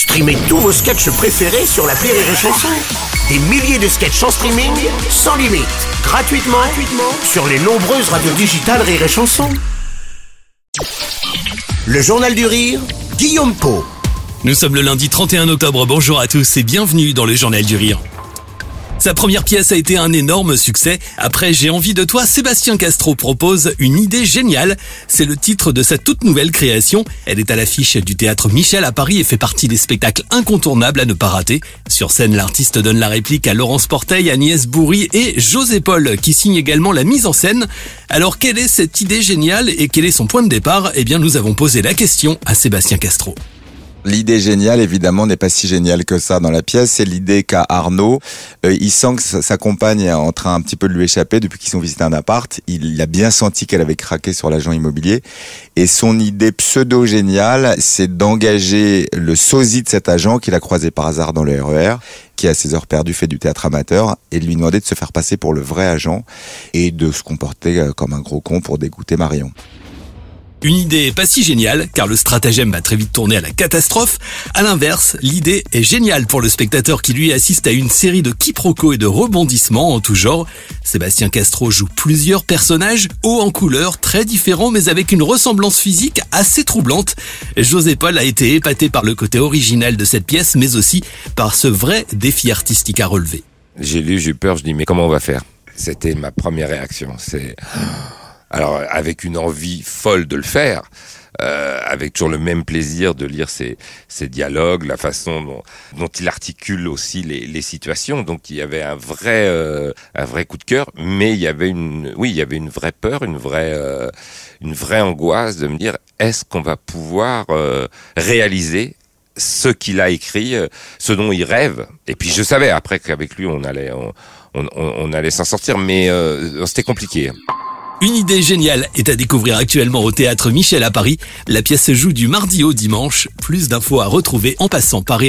Streamez tous vos sketchs préférés sur la Rire et Chanson. Des milliers de sketchs en streaming, sans limite, gratuitement, gratuitement sur les nombreuses radios digitales Rire et Chanson. Le Journal du Rire, Guillaume Po. Nous sommes le lundi 31 octobre, bonjour à tous et bienvenue dans le Journal du Rire. Sa première pièce a été un énorme succès. Après J'ai envie de toi, Sébastien Castro propose une idée géniale. C'est le titre de sa toute nouvelle création. Elle est à l'affiche du théâtre Michel à Paris et fait partie des spectacles incontournables à ne pas rater. Sur scène, l'artiste donne la réplique à Laurence Porteil, Agnès Bourri et José Paul qui signe également la mise en scène. Alors quelle est cette idée géniale et quel est son point de départ? Eh bien nous avons posé la question à Sébastien Castro. L'idée géniale, évidemment, n'est pas si géniale que ça dans la pièce. C'est l'idée qu'a Arnaud. Euh, il sent que sa compagne est en train un petit peu de lui échapper depuis qu'ils ont visité un appart. Il a bien senti qu'elle avait craqué sur l'agent immobilier. Et son idée pseudo-géniale, c'est d'engager le sosie de cet agent qu'il a croisé par hasard dans le RER, e qui à ses heures perdues fait du théâtre amateur, et de lui demander de se faire passer pour le vrai agent et de se comporter euh, comme un gros con pour dégoûter Marion. Une idée pas si géniale, car le stratagème va très vite tourner à la catastrophe. À l'inverse, l'idée est géniale pour le spectateur qui lui assiste à une série de quiproquos et de rebondissements en tout genre. Sébastien Castro joue plusieurs personnages, hauts en couleur, très différents, mais avec une ressemblance physique assez troublante. José Paul a été épaté par le côté original de cette pièce, mais aussi par ce vrai défi artistique à relever. J'ai lu, j'ai eu peur, je dis mais comment on va faire? C'était ma première réaction. C'est alors avec une envie folle de le faire, euh, avec toujours le même plaisir de lire ses, dialogues, la façon dont, dont il articule aussi les, les, situations. Donc il y avait un vrai, euh, un vrai coup de cœur, mais il y avait une, oui, il y avait une vraie peur, une vraie, euh, une vraie angoisse de me dire est-ce qu'on va pouvoir euh, réaliser ce qu'il a écrit, euh, ce dont il rêve? Et puis je savais après qu'avec lui on allait, on, on, on allait s'en sortir, mais c'était compliqué. Une idée géniale est à découvrir actuellement au théâtre Michel à Paris. La pièce se joue du mardi au dimanche. Plus d'infos à retrouver en passant par.